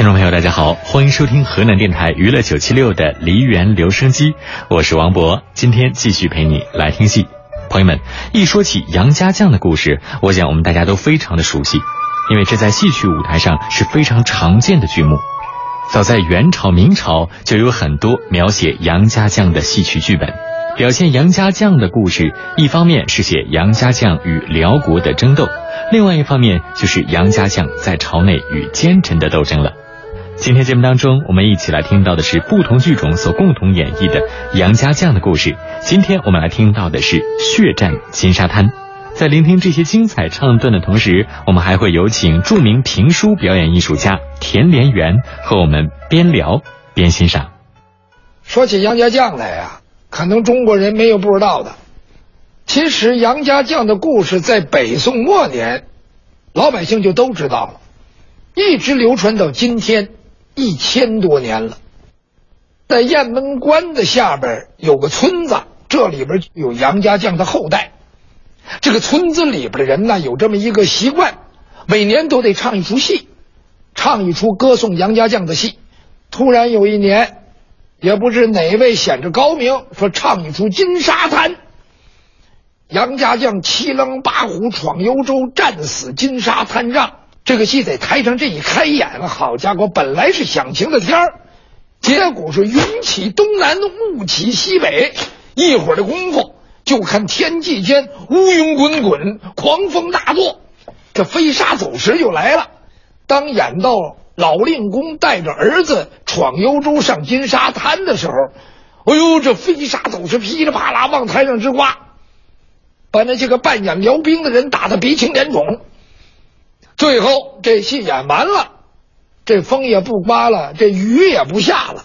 听众朋友，大家好，欢迎收听河南电台娱乐九七六的梨园留声机，我是王博，今天继续陪你来听戏。朋友们，一说起杨家将的故事，我想我们大家都非常的熟悉，因为这在戏曲舞台上是非常常见的剧目。早在元朝、明朝就有很多描写杨家将的戏曲剧本，表现杨家将的故事。一方面是写杨家将与辽国的争斗，另外一方面就是杨家将在朝内与奸臣的斗争了。今天节目当中，我们一起来听到的是不同剧种所共同演绎的杨家将的故事。今天我们来听到的是《血战金沙滩》。在聆听这些精彩唱段的同时，我们还会有请著名评书表演艺术家田连元和我们边聊边欣赏。说起杨家将来啊，可能中国人没有不知道的。其实杨家将的故事在北宋末年，老百姓就都知道了，一直流传到今天。一千多年了，在雁门关的下边有个村子，这里边有杨家将的后代。这个村子里边的人呢，有这么一个习惯，每年都得唱一出戏，唱一出歌颂杨家将的戏。突然有一年，也不知哪位显着高明，说唱一出《金沙滩》。杨家将七狼八虎闯幽州，战死金沙滩上。这个戏在台上这一开演，好家伙，本来是响晴的天儿，结果是云起东南，雾起西北，一会儿的功夫，就看天际间乌云滚滚，狂风大作，这飞沙走石就来了。当演到老令公带着儿子闯幽州上金沙滩的时候，哎呦，这飞沙走石噼里啪啦往台上直刮，把那些个扮演辽兵的人打得鼻青脸肿。最后这戏演完了，这风也不刮了，这雨也不下了。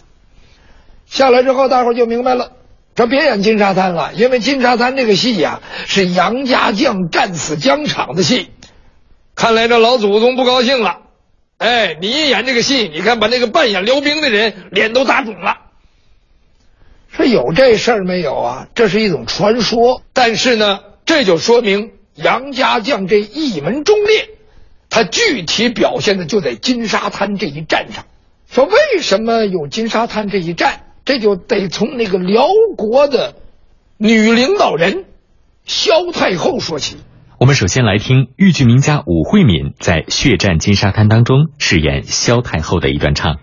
下来之后，大伙就明白了，这别演金沙滩了，因为金沙滩这个戏呀是杨家将战死疆场的戏。看来这老祖宗不高兴了。哎，你一演这个戏，你看把那个扮演辽兵的人脸都打肿了。说有这事儿没有啊？这是一种传说，但是呢，这就说明杨家将这一门忠烈。他具体表现的就在金沙滩这一战上。说为什么有金沙滩这一战？这就得从那个辽国的女领导人萧太后说起。我们首先来听豫剧名家武慧敏在《血战金沙滩》当中饰演萧太后的一段唱。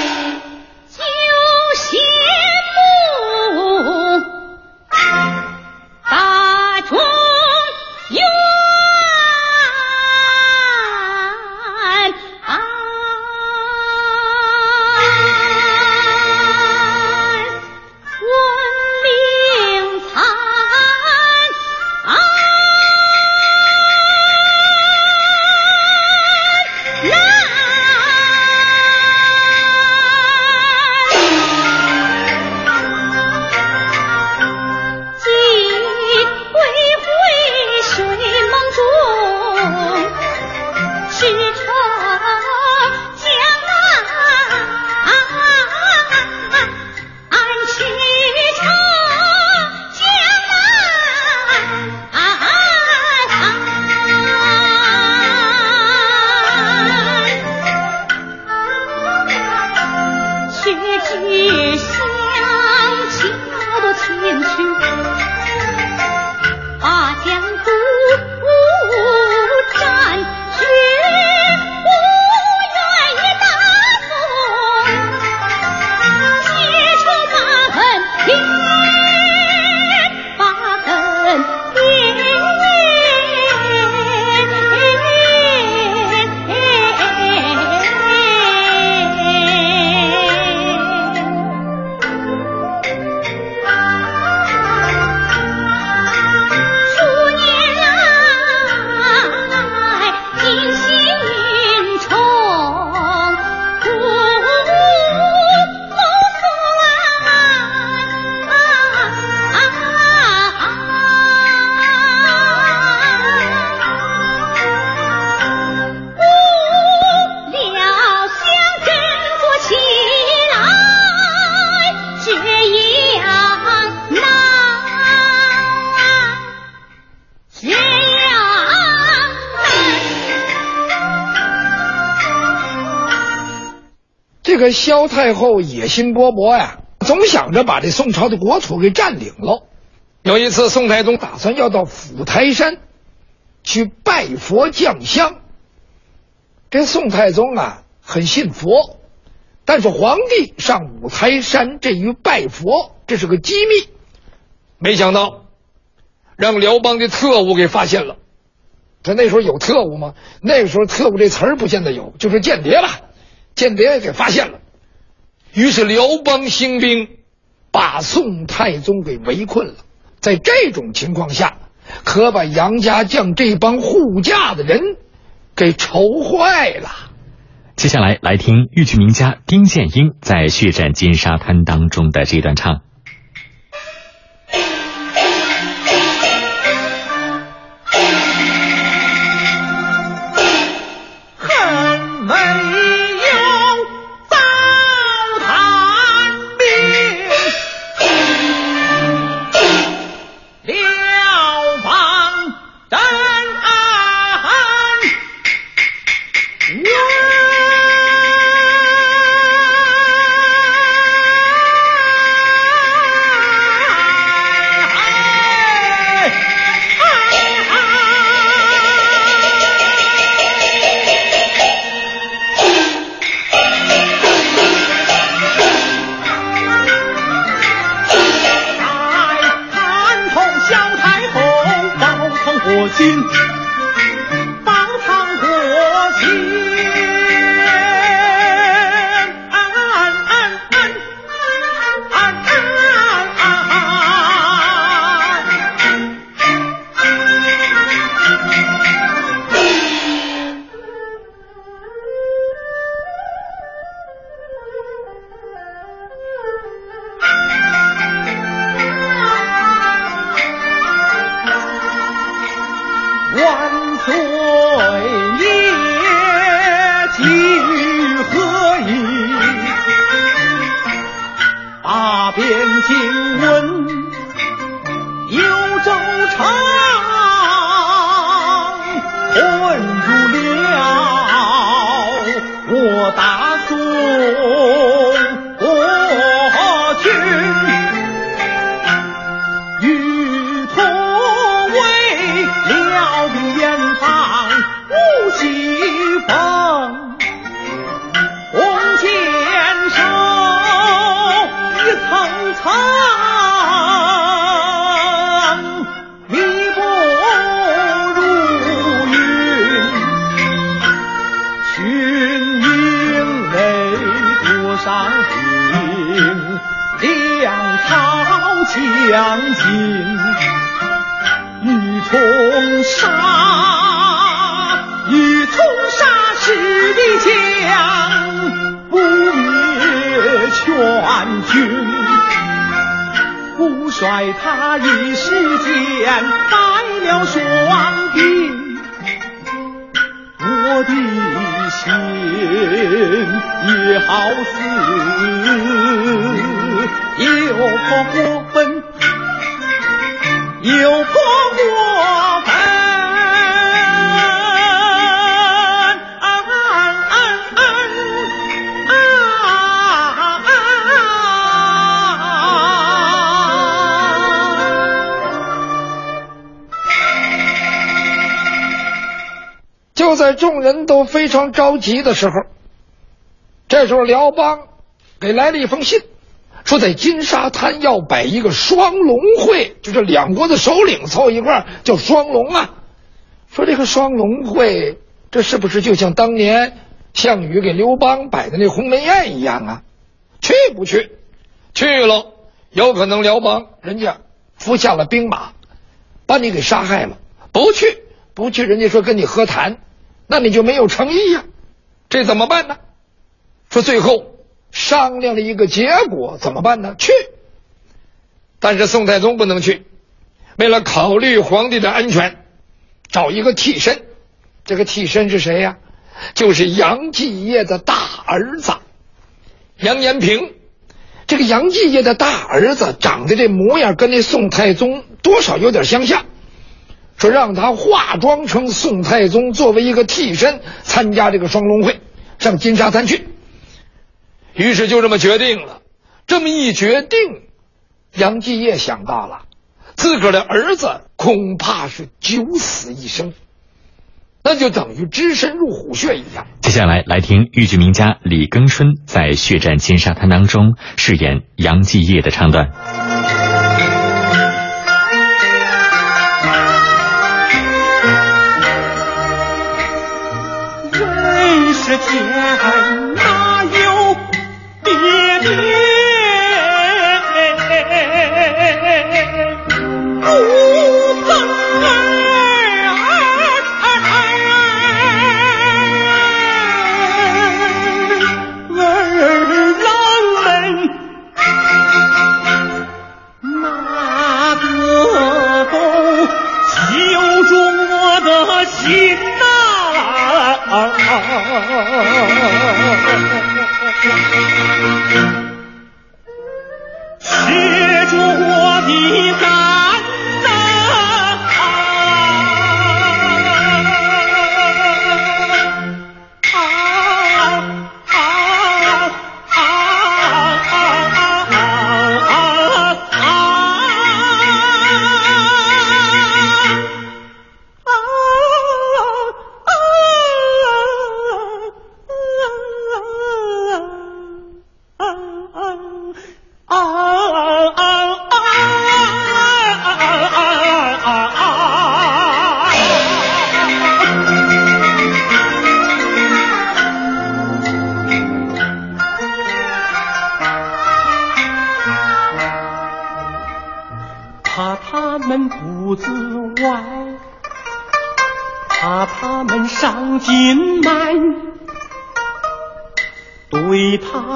个萧太后野心勃勃呀，总想着把这宋朝的国土给占领了。有一次，宋太宗打算要到五台山去拜佛降香。这宋太宗啊，很信佛，但是皇帝上五台山这一拜佛，这是个机密，没想到让辽邦的特务给发现了。他那时候有特务吗？那时候特务这词儿不见得有，就是间谍吧。间谍给发现了，于是辽邦兴兵，把宋太宗给围困了。在这种情况下，可把杨家将这帮护驾的人给愁坏了。接下来，来听豫剧名家丁建英在《血战金沙滩》当中的这段唱。将军，欲冲杀，欲冲杀师的将，不灭全军。不帅他一时间败了双兵，我的心也好似。就在众人都非常着急的时候，这时候辽邦给来了一封信，说在金沙滩要摆一个双龙会，就是两国的首领凑一块叫双龙啊。说这个双龙会，这是不是就像当年项羽给刘邦摆的那鸿门宴一样啊？去不去？去了，有可能辽邦人家服下了兵马，把你给杀害了。不去，不去，人家说跟你和谈。那你就没有诚意呀，这怎么办呢？说最后商量了一个结果，怎么办呢？去，但是宋太宗不能去，为了考虑皇帝的安全，找一个替身。这个替身是谁呀？就是杨继业的大儿子杨延平。这个杨继业的大儿子长得这模样，跟那宋太宗多少有点相像。说让他化妆成宋太宗，作为一个替身参加这个双龙会，上金沙滩去。于是就这么决定了。这么一决定，杨继业想到了，自个儿的儿子恐怕是九死一生，那就等于只身入虎穴一样。接下来来听豫剧名家李庚春在《血战金沙滩》当中饰演杨继业的唱段。人世爹，不疼儿，儿郎们哪个都揪住我的心哪？学着我的干。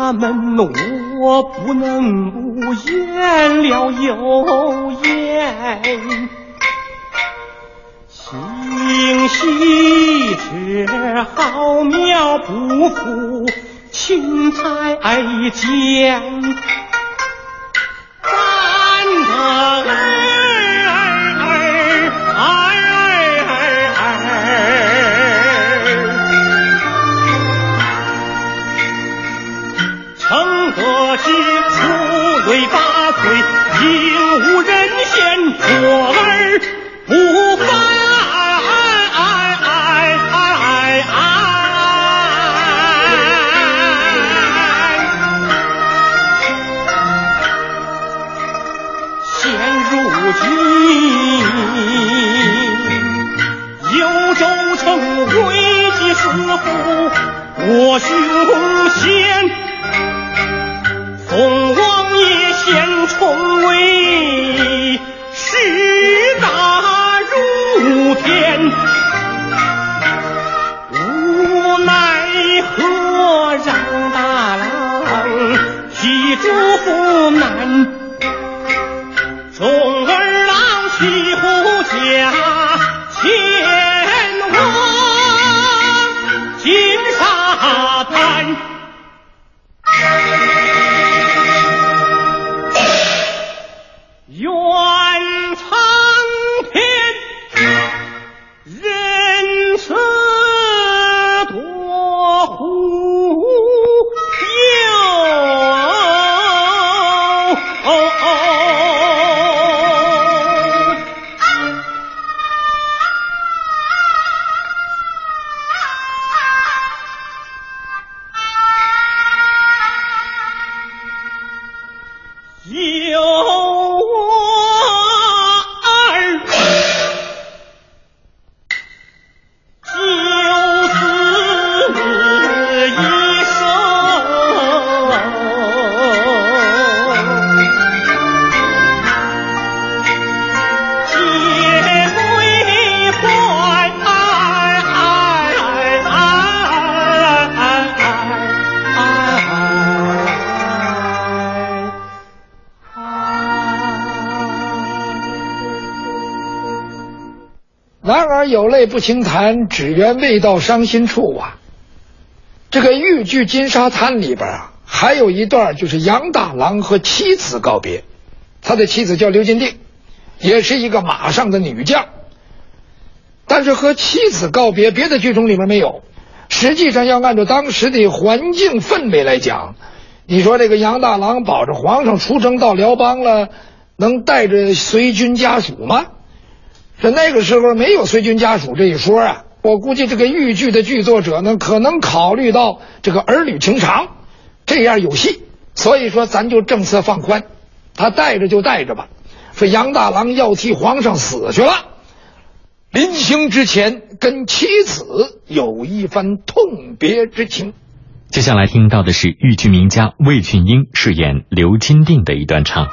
他们我不能不言了又言，星星之火苗不扶，青菜贱，怎？出类拔萃应无人贤卓儿不凡现如今幽州城危机四伏我凶险男儿？有泪不轻弹，只缘未到伤心处啊！这个豫剧《金沙滩》里边啊，还有一段就是杨大郎和妻子告别。他的妻子叫刘金定，也是一个马上的女将。但是和妻子告别，别的剧种里面没有。实际上，要按照当时的环境氛围来讲，你说这个杨大郎保着皇上出征到辽邦了，能带着随军家属吗？这那个时候没有随军家属这一说啊。我估计这个豫剧的剧作者呢，可能考虑到这个儿女情长，这样有戏，所以说咱就政策放宽，他带着就带着吧。说杨大郎要替皇上死去了，临行之前跟妻子有一番痛别之情。接下来听到的是豫剧名家魏俊英饰演刘金定的一段唱。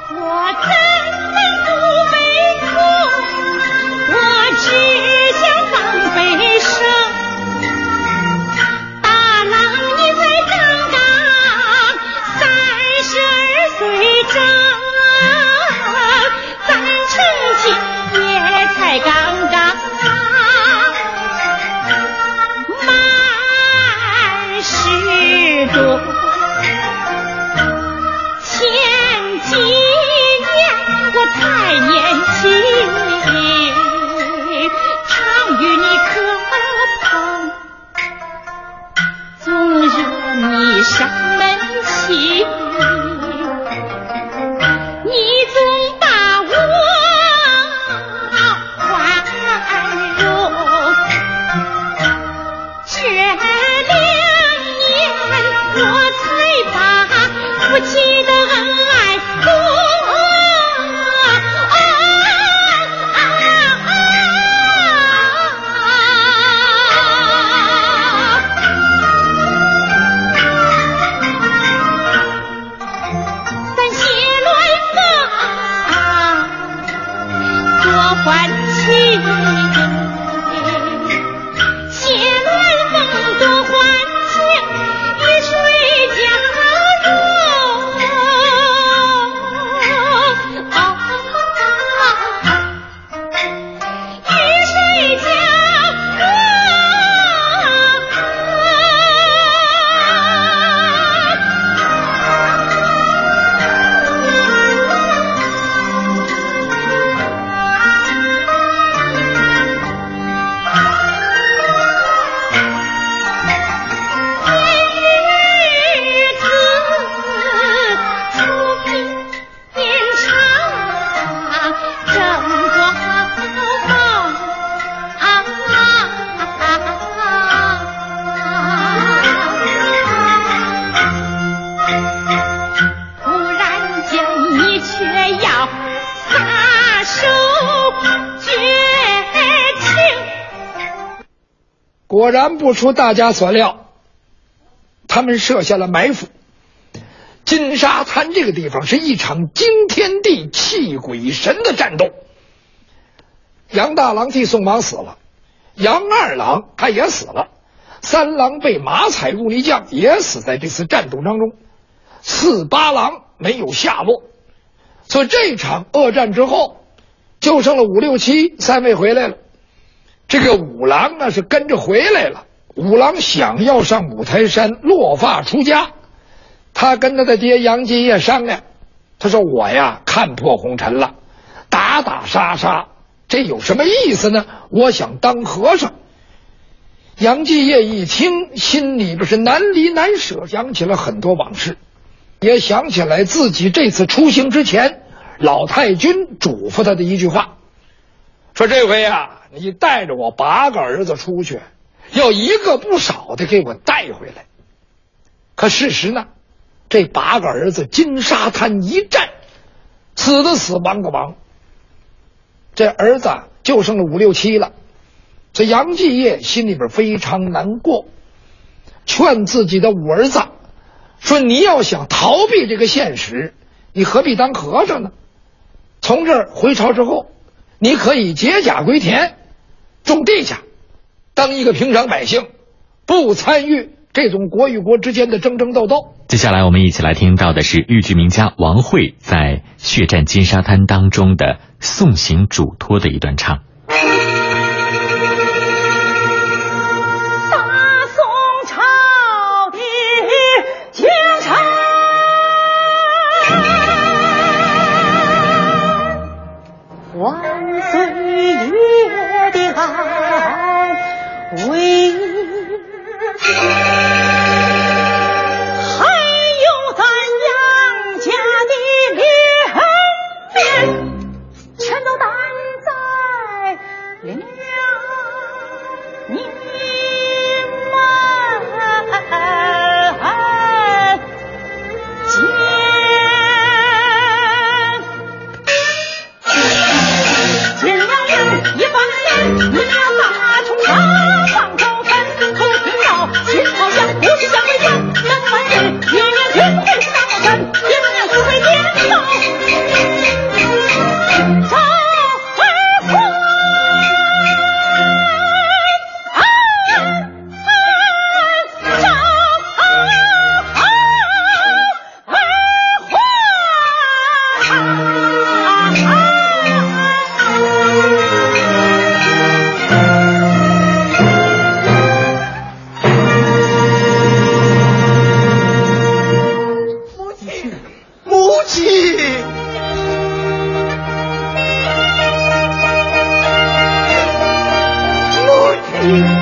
果然不出大家所料，他们设下了埋伏。金沙滩这个地方是一场惊天地泣鬼神的战斗。杨大郎替宋王死了，杨二郎他也死了，三郎被马踩入泥浆也死在这次战斗当中，四八郎没有下落。所以这场恶战之后，就剩了五六七三位回来了。这个五郎呢是跟着回来了。五郎想要上五台山落发出家，他跟他的爹杨继业商量，他说：“我呀看破红尘了，打打杀杀，这有什么意思呢？我想当和尚。”杨继业一听，心里边是难离难舍，想起了很多往事，也想起来自己这次出行之前，老太君嘱咐他的一句话，说：“这回呀。”你带着我八个儿子出去，要一个不少的给我带回来。可事实呢？这八个儿子金沙滩一战，死的死，亡的亡。这儿子就剩了五六七了。这杨继业心里边非常难过，劝自己的五儿子说：“你要想逃避这个现实，你何必当和尚呢？从这儿回朝之后，你可以解甲归田。”种地去，当一个平常百姓，不参与这种国与国之间的争争斗斗。接下来，我们一起来听到的是豫剧名家王慧在《血战金沙滩》当中的送行嘱托的一段唱。母亲，母亲。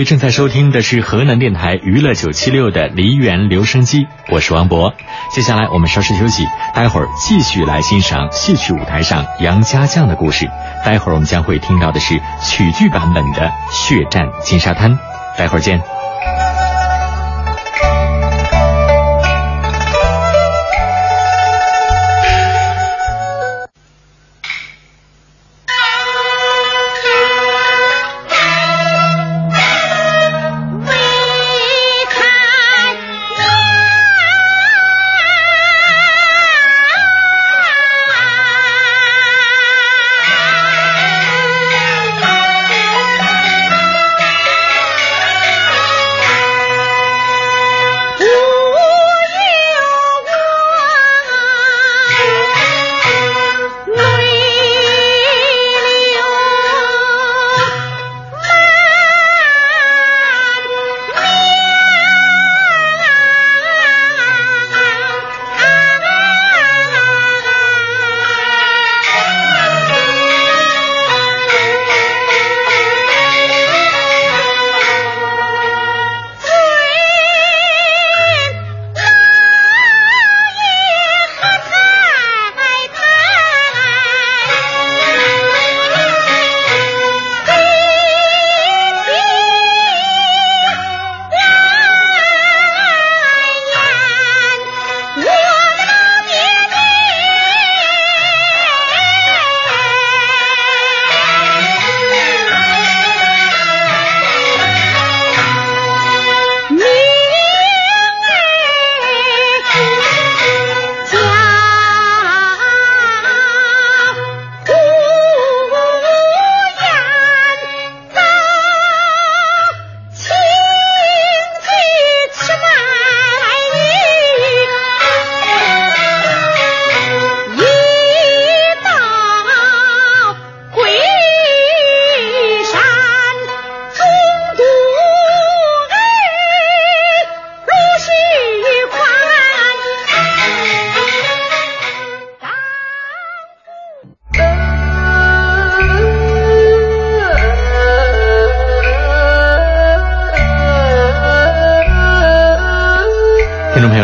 位正在收听的是河南电台娱乐九七六的梨园留声机，我是王博。接下来我们稍事休息，待会儿继续来欣赏戏曲舞台上杨家将的故事。待会儿我们将会听到的是曲剧版本的《血战金沙滩》，待会儿见。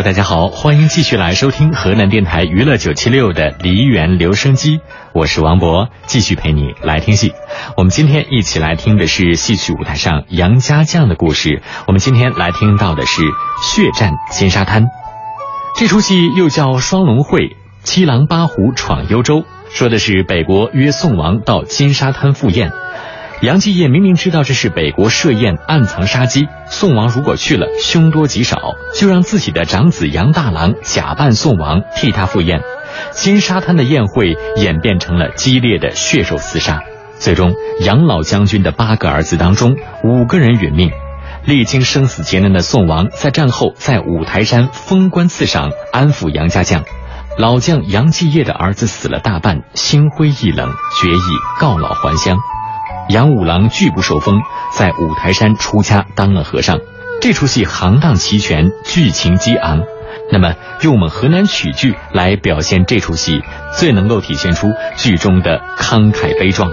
大家好，欢迎继续来收听河南电台娱乐九七六的梨园留声机，我是王博，继续陪你来听戏。我们今天一起来听的是戏曲舞台上杨家将的故事。我们今天来听到的是《血战金沙滩》，这出戏又叫《双龙会七郎八虎闯幽州》，说的是北国约宋王到金沙滩赴宴。杨继业明明知道这是北国设宴，暗藏杀机。宋王如果去了，凶多吉少，就让自己的长子杨大郎假扮宋王，替他赴宴。金沙滩的宴会演变成了激烈的血肉厮杀，最终杨老将军的八个儿子当中，五个人殒命。历经生死劫难的宋王，在战后在五台山封官赐赏，安抚杨家将。老将杨继业的儿子死了大半，心灰意冷，决意告老还乡。杨五郎拒不受封，在五台山出家当了和尚。这出戏行当齐全，剧情激昂。那么，用我们河南曲剧来表现这出戏，最能够体现出剧中的慷慨悲壮。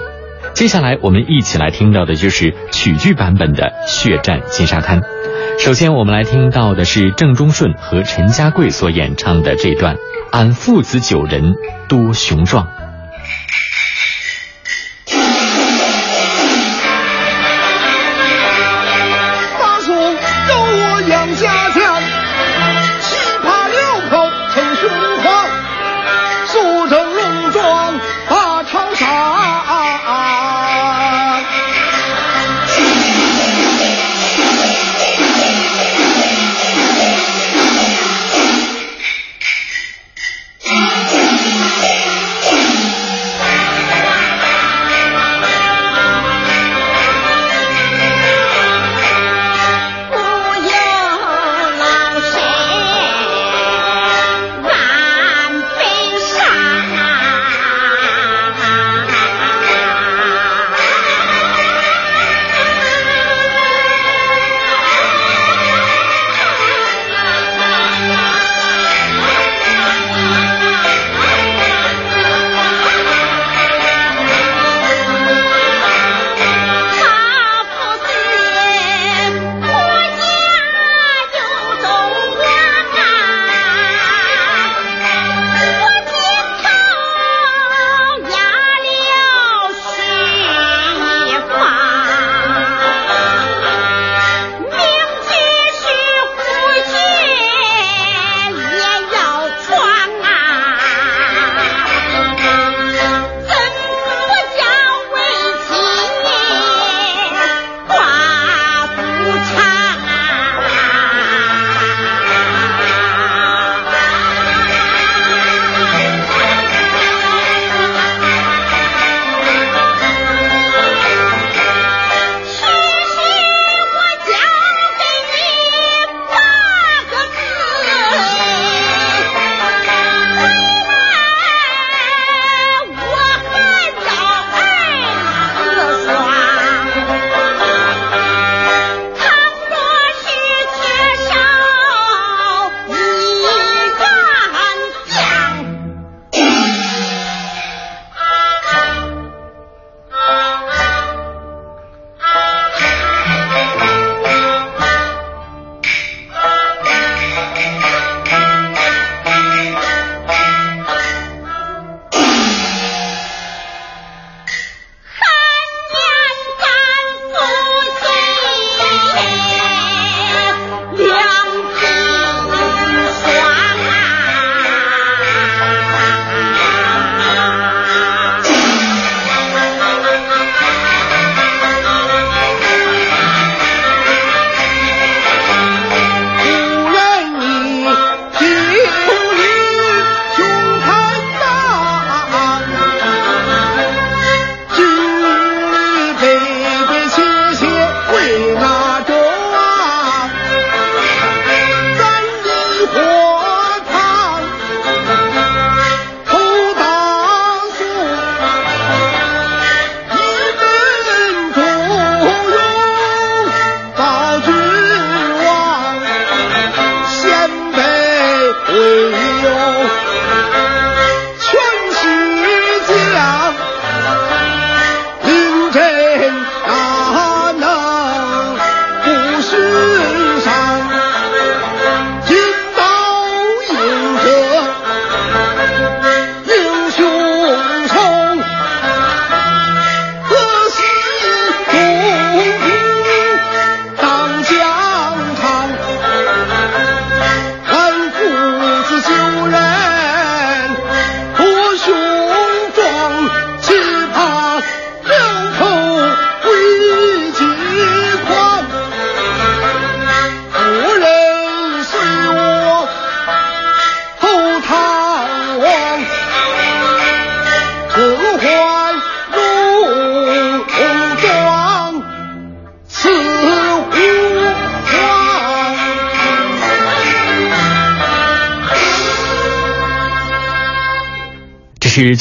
接下来，我们一起来听到的就是曲剧版本的《血战金沙滩》。首先，我们来听到的是郑中顺和陈家贵所演唱的这段：“俺父子九人多雄壮。”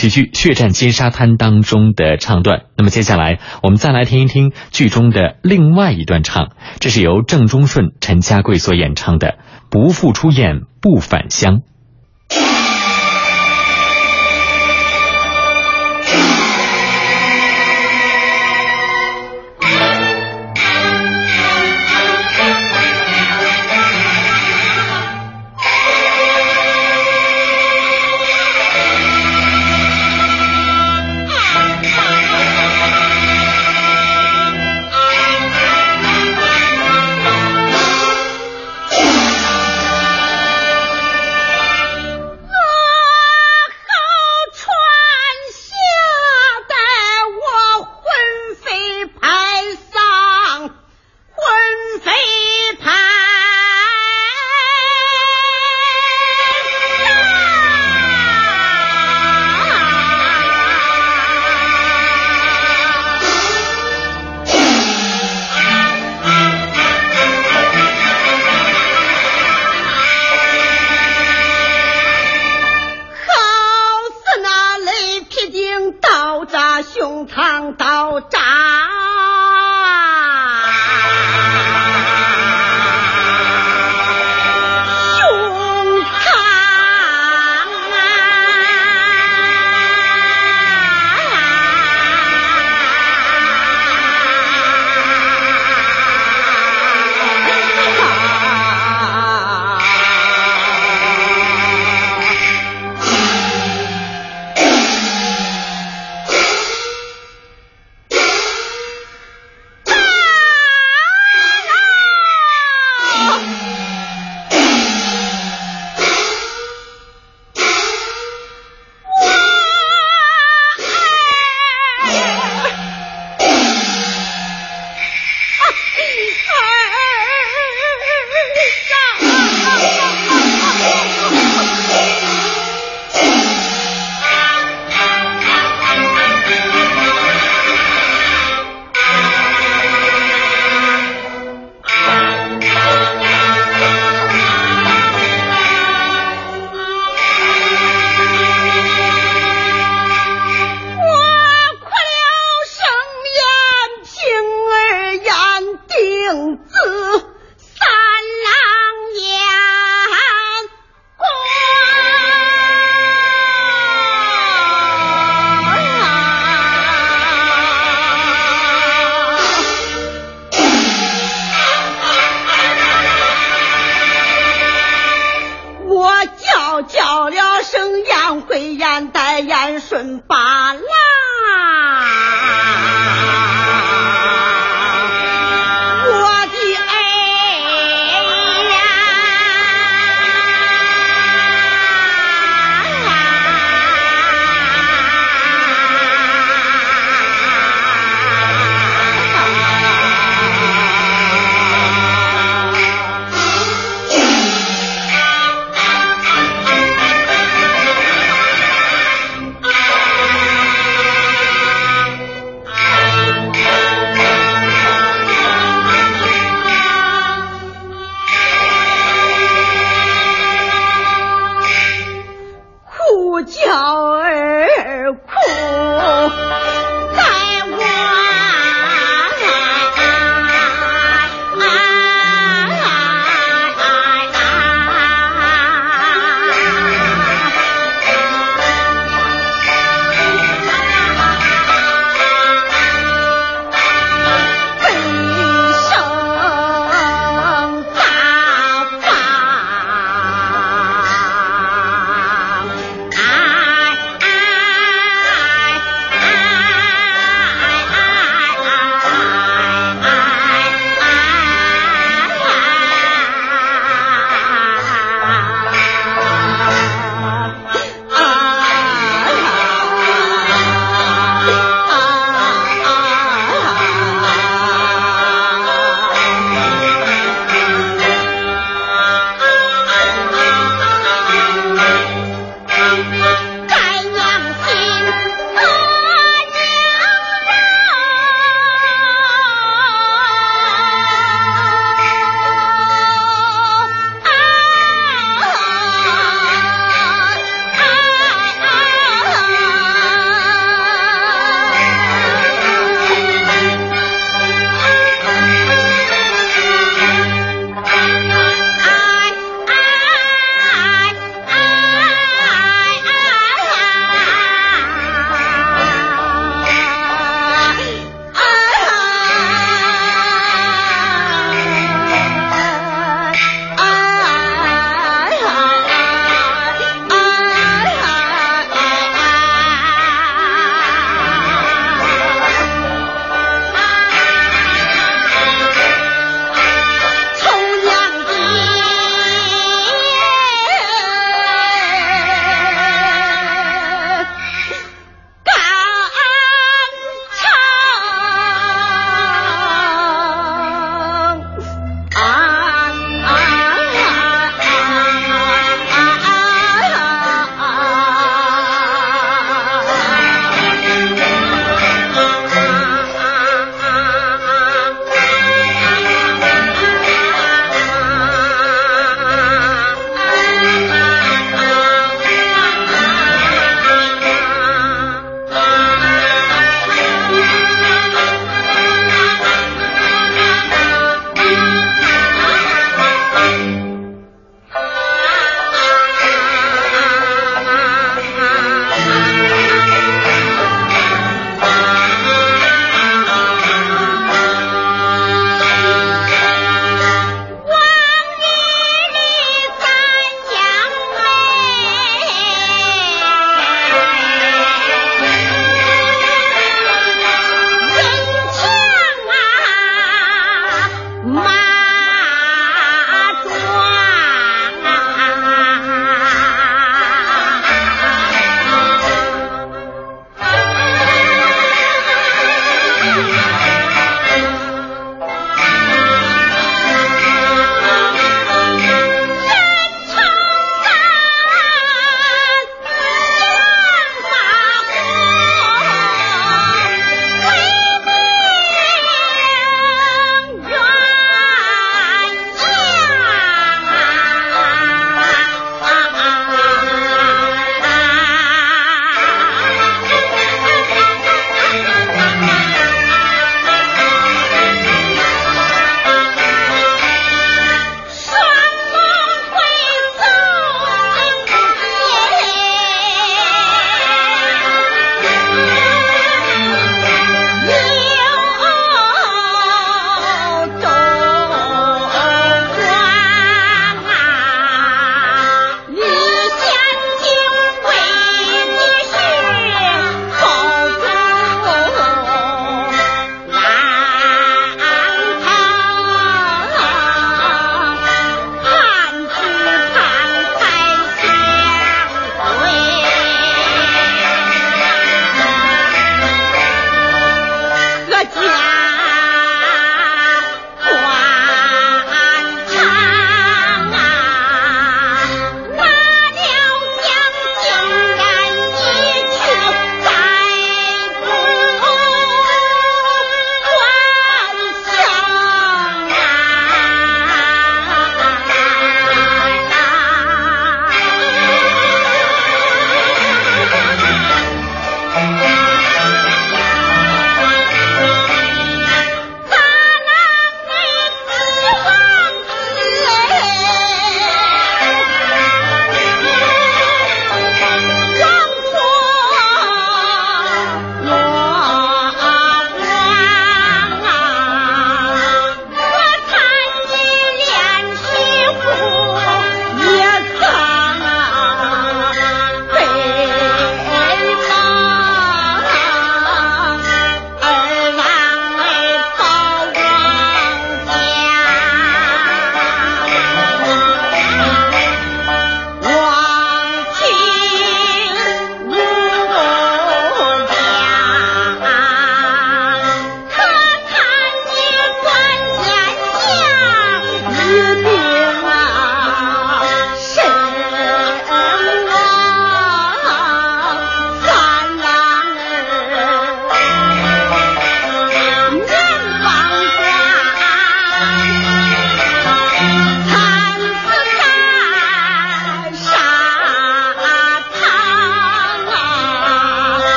喜剧《血战金沙滩》当中的唱段。那么接下来，我们再来听一听剧中的另外一段唱，这是由郑中顺、陈家贵所演唱的《不复出雁不返乡》。croak.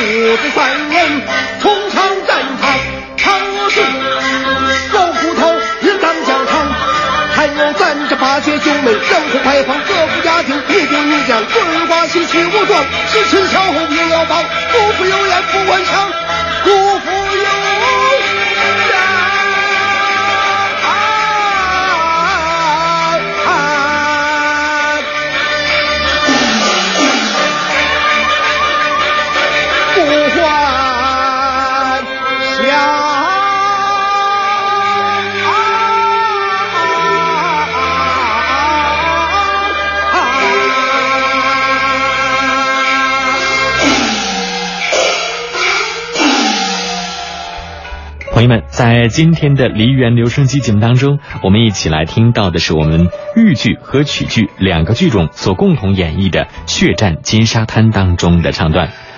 父子三人从上战场，唱我戏，肉骨头也当讲堂。还有咱这八戒兄妹，江湖排坊，各户家庭一顶一将，棍儿挂起，气武装，吃吃巧哄，也要忙，不服有眼，不管枪，不服。幻想朋友们在今天的梨园留声机节目当中我们一起来听到的是我们豫剧和曲剧两个剧种所共同演绎的血战金沙滩当中的唱段。